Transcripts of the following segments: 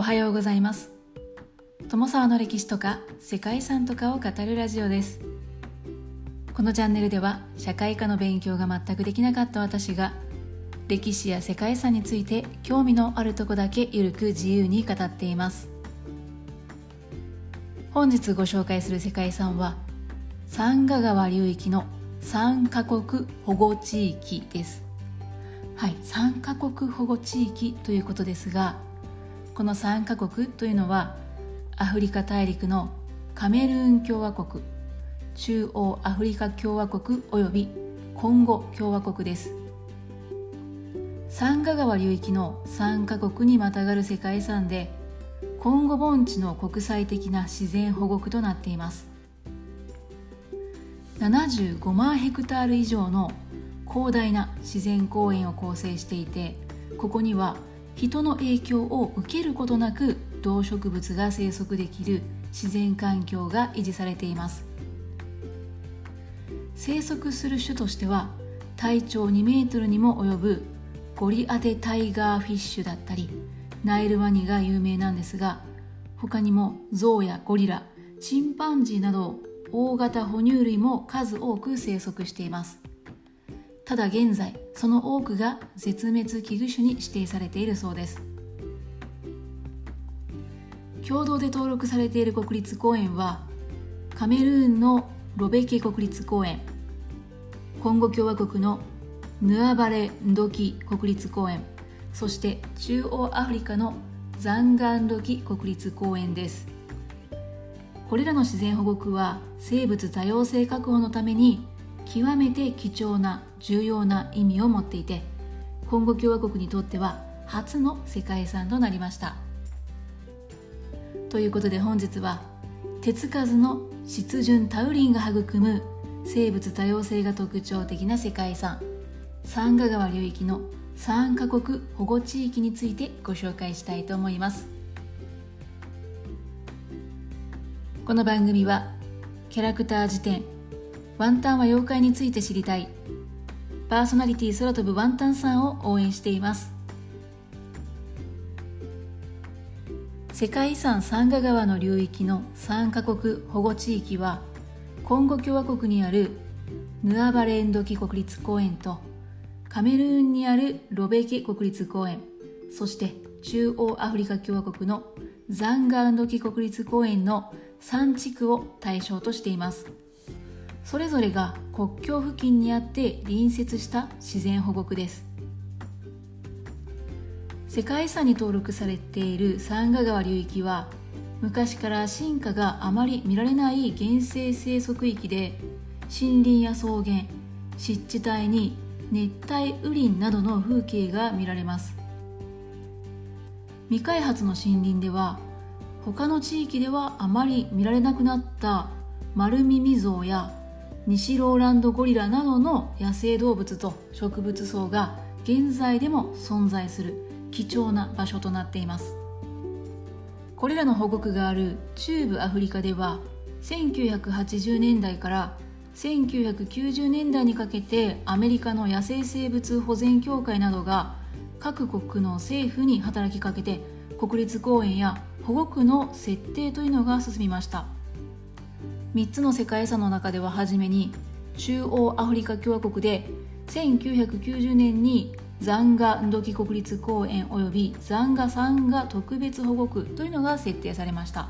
おはようございます。友沢の歴史とか世界遺産とかを語るラジオです。このチャンネルでは社会科の勉強が全くできなかった私が歴史や世界遺産について興味のあるとこだけゆるく自由に語っています。本日ご紹介する世界遺産は三河川流域の三カ国保護地域です。はい三カ国保護地域ということですがこの3カ国というのはアフリカ大陸のカメルーン共和国中央アフリカ共和国およびコンゴ共和国です。三河川流域の3カ国にまたがる世界遺産でコンゴ盆地の国際的な自然保護区となっています。75万ヘクタール以上の広大な自然公園を構成していてここには人の影響を受けることなく動植物が生息できる自然環境が維持されています。生息する種としては体長2メートルにも及ぶゴリアテタイガーフィッシュだったりナイルワニが有名なんですが他にもゾウやゴリラチンパンジーなど大型哺乳類も数多く生息しています。ただ現在その多くが絶滅危惧種に指定されているそうです。共同で登録されている国立公園はカメルーンのロベケ国立公園コンゴ共和国のヌアバレ・ンドキ国立公園そして中央アフリカのザンガンドキ国立公園です。これらの自然保護区は生物多様性確保のために極めて貴重な重要な意味を持っていてコンゴ共和国にとっては初の世界遺産となりました。ということで本日は手つかずの湿潤タウリンが育む生物多様性が特徴的な世界遺産三河川流域の3カ国保護地域についてご紹介したいと思います。この番組はキャラクター辞典ワンタンは妖怪について知りたい。パーソナリティ空飛ぶワンタンさんを応援しています。世界遺産サンガ川の流域の3カ国保護地域はコンゴ共和国にあるヌアバレンドキ国立公園とカメルーンにあるロベケ国立公園そして中央アフリカ共和国のザンガンドキ国立公園の3地区を対象としています。それぞれが国境付近にあって隣接した自然保護区です。世界遺産に登録されている三河川流域は昔から進化があまり見られない原生生息域で森林や草原湿地帯に熱帯雨林などの風景が見られます。未開発の森林では他の地域ではあまり見られなくなった丸耳象や西ローランドゴリラなどの野生動物と植物層が現在でも存在する貴重な場所となっています。これらの保護区がある中部アフリカでは1980年代から1990年代にかけてアメリカの野生生物保全協会などが各国の政府に働きかけて国立公園や保護区の設定というのが進みました。3つの世界遺産の中では初めに中央アフリカ共和国で1990年にザンガ・ンドキ国立公園及びザンガ・サンガ特別保護区というのが設定されました。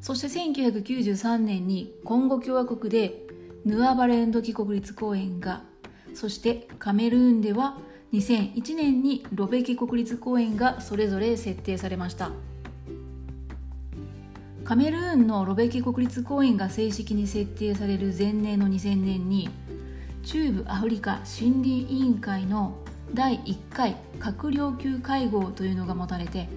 そして1993年にコンゴ共和国でヌアバレンドキ国立公園がそしてカメルーンでは2001年にロベキ国立公園がそれぞれ設定されました。カメルーンのロベキ国立公園が正式に設定される前年の2000年に中部アフリカ森林委員会の第1回閣僚級会合というのが持たれて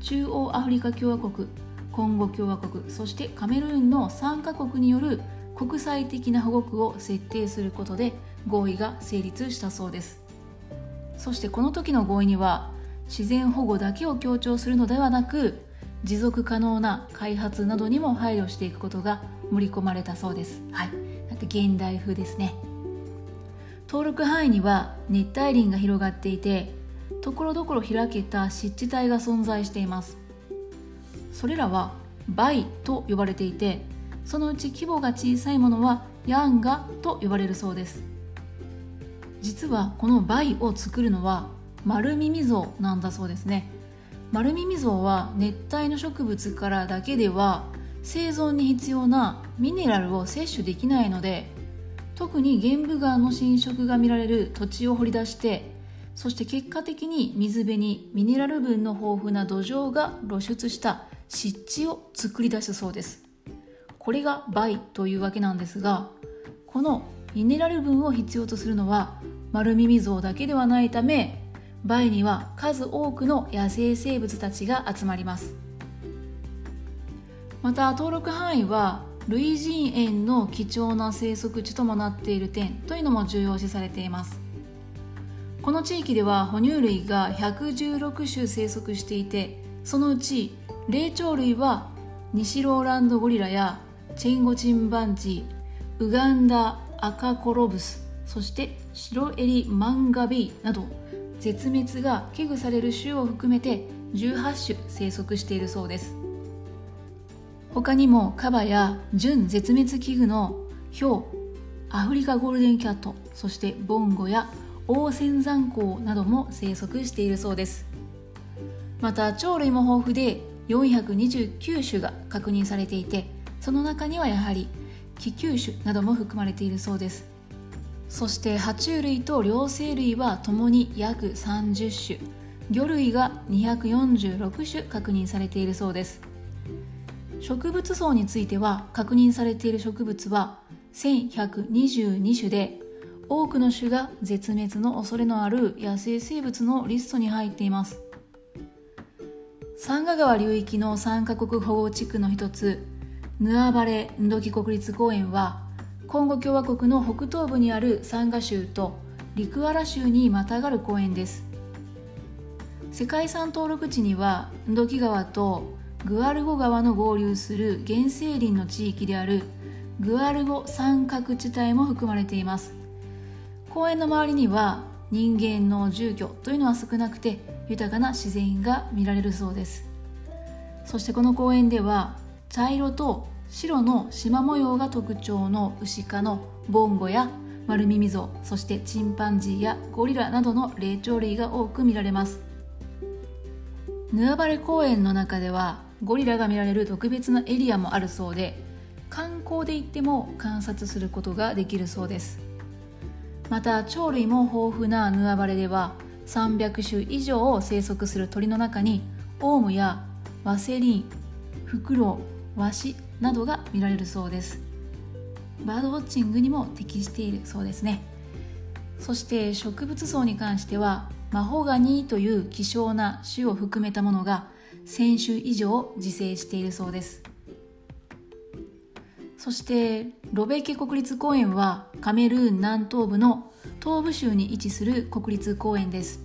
中央アフリカ共和国コンゴ共和国そしてカメルーンの3カ国による国際的な保護区を設定することで合意が成立したそうです。そしてこの時の合意には自然保護だけを強調するのではなく持続可能な開発などにも配慮していくことが盛り込まれたそうです。はい。だって現代風ですね。登録範囲には熱帯林が広がっていてところどころ開けた湿地帯が存在しています。それらはバイと呼ばれていてそのうち規模が小さいものはヤンガと呼ばれるそうです。実はこのバイを作るのはマルミミゾウなんだそうですね。マルミミゾウは熱帯の植物からだけでは生存に必要なミネラルを摂取できないので特に玄武岩の侵食が見られる土地を掘り出してそして結果的に水辺にミネラル分の豊富な土壌が露出した湿地を作り出したそうです。これがバイというわけなんですがこのミネラル分を必要とするのは丸耳像だけではないためバイには数多くの野生生物たちが集まります。また登録範囲は類人猿の貴重な生息地ともなっている点というのも重要視されています。この地域では哺乳類が116種生息していてそのうち霊長類は西ローランドゴリラやチェンゴチンバンジーウガンダアカコロブスそしてシロエリマンガビーなど絶滅が危惧される種を含めて18種生息しているそうです。他にもカバや準絶滅危惧のヒョウアフリカゴールデンキャットそしてボンゴやオオセンザンコウなども生息しているそうです。また鳥類も豊富で429種が確認されていてその中にはやはり気球種なども含まれているそうです。そして爬虫類と両生類はともに約30種。魚類が246種確認されているそうです。植物層については確認されている植物は1122種で多くの種が絶滅の恐れのある野生生物のリストに入っています。三賀川流域の3カ国保護地区の一つヌアバレ・ンドキ国立公園はコンゴ共和国の北東部にあるサンガ州とリクアラ州にまたがる公園です。世界遺産登録地にはンドキ川とグアルゴ川の合流する原生林の地域であるグアルゴ三角地帯も含まれています。公園の周りには人間の住居というのは少なくて豊かな自然が見られるそうです。そしてこの公園では茶色と白の縞模様が特徴のウシ科のボンゴや丸耳ゾそしてチンパンジーやゴリラなどの霊長類が多く見られます。ヌアバレ公園の中ではゴリラが見られる特別なエリアもあるそうで観光で行っても観察することができるそうです。また鳥類も豊富なヌアバレでは300種以上を生息する鳥の中にオウムやワセリンフクロウワシなどが見られるそうです。バードウォッチングにも適しているそうですね。そして植物層に関してはマホガニーという希少な種を含めたものが1000種以上自生しているそうです。そしてロベケ国立公園はカメルーン南東部の東部州に位置する国立公園です。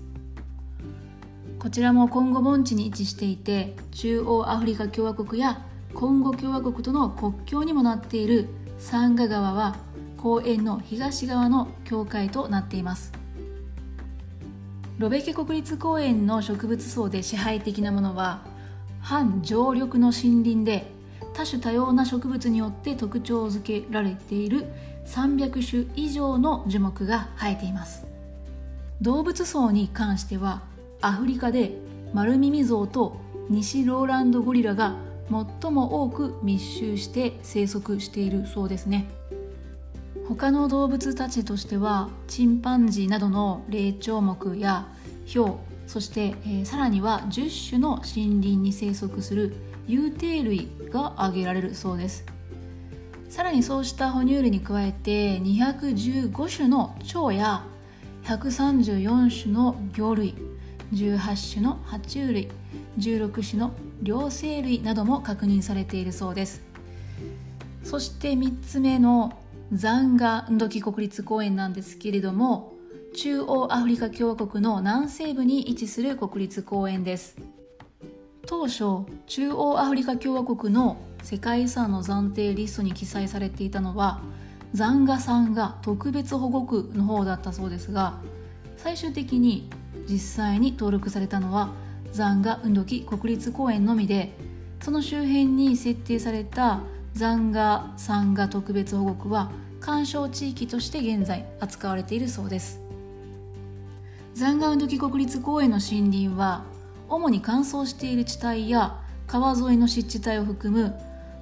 こちらもコンゴ盆地に位置していて中央アフリカ共和国やコンゴ共和国との国境にもなっているサンガ川は公園の東側の境界となっています。ロベケ国立公園の植物層で支配的なものは半常緑の森林で多種多様な植物によって特徴づけられている300種以上の樹木が生えています。動物層に関してはアフリカで丸耳象と西ローランドゴリラが最も多く密集して生息しているそうですね。他の動物たちとしてはチンパンジーなどの霊長目やヒョウそして、えー、さらには10種の森林に生息する有定類が挙げられるそうです。さらにそうした哺乳類に加えて215種の蝶や134種の魚類18種の爬虫類16種の両生類なども確認されているそうです。そして3つ目のザンガ・ンドキ国立公園なんですけれども中央アフリカ共和国の南西部に位置する国立公園です。当初中央アフリカ共和国の世界遺産の暫定リストに記載されていたのはザンガさんが特別保護区の方だったそうですが最終的に実際に登録されたのは残ガ運時国立公園のみでその周辺に設定された残ガ山河特別保護区は干渉地域として現在扱われているそうです。残ガ運時国立公園の森林は主に乾燥している地帯や川沿いの湿地帯を含む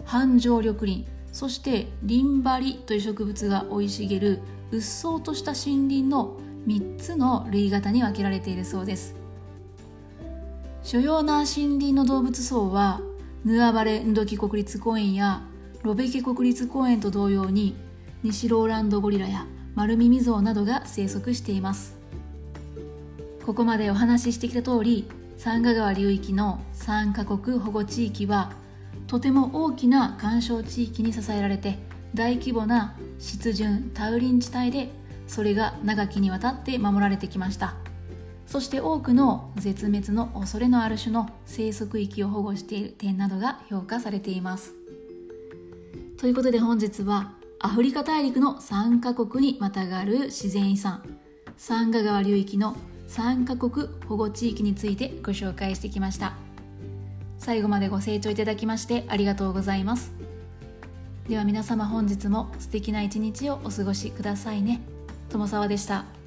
繁盛緑林そしてリンバリという植物が生い茂るうっそうとした森林の3つの類型に分けられているそうです。主要な森林の動物層はヌアバレンドキ国立公園やロベケ国立公園と同様に西ローランドゴリラやマルミミゾウなどが生息しています。ここまでお話ししてきた通り三河川流域の3カ国保護地域はとても大きな干渉地域に支えられて大規模な湿潤タウリン地帯でそれが長きにわたって守られてきました。そして多くの絶滅の恐れのある種の生息域を保護している点などが評価されています。ということで本日はアフリカ大陸の3カ国にまたがる自然遺産サンガ川流域の3カ国保護地域についてご紹介してきました。最後までご清聴いただきましてありがとうございます。では皆様本日も素敵な一日をお過ごしくださいね。友沢でした。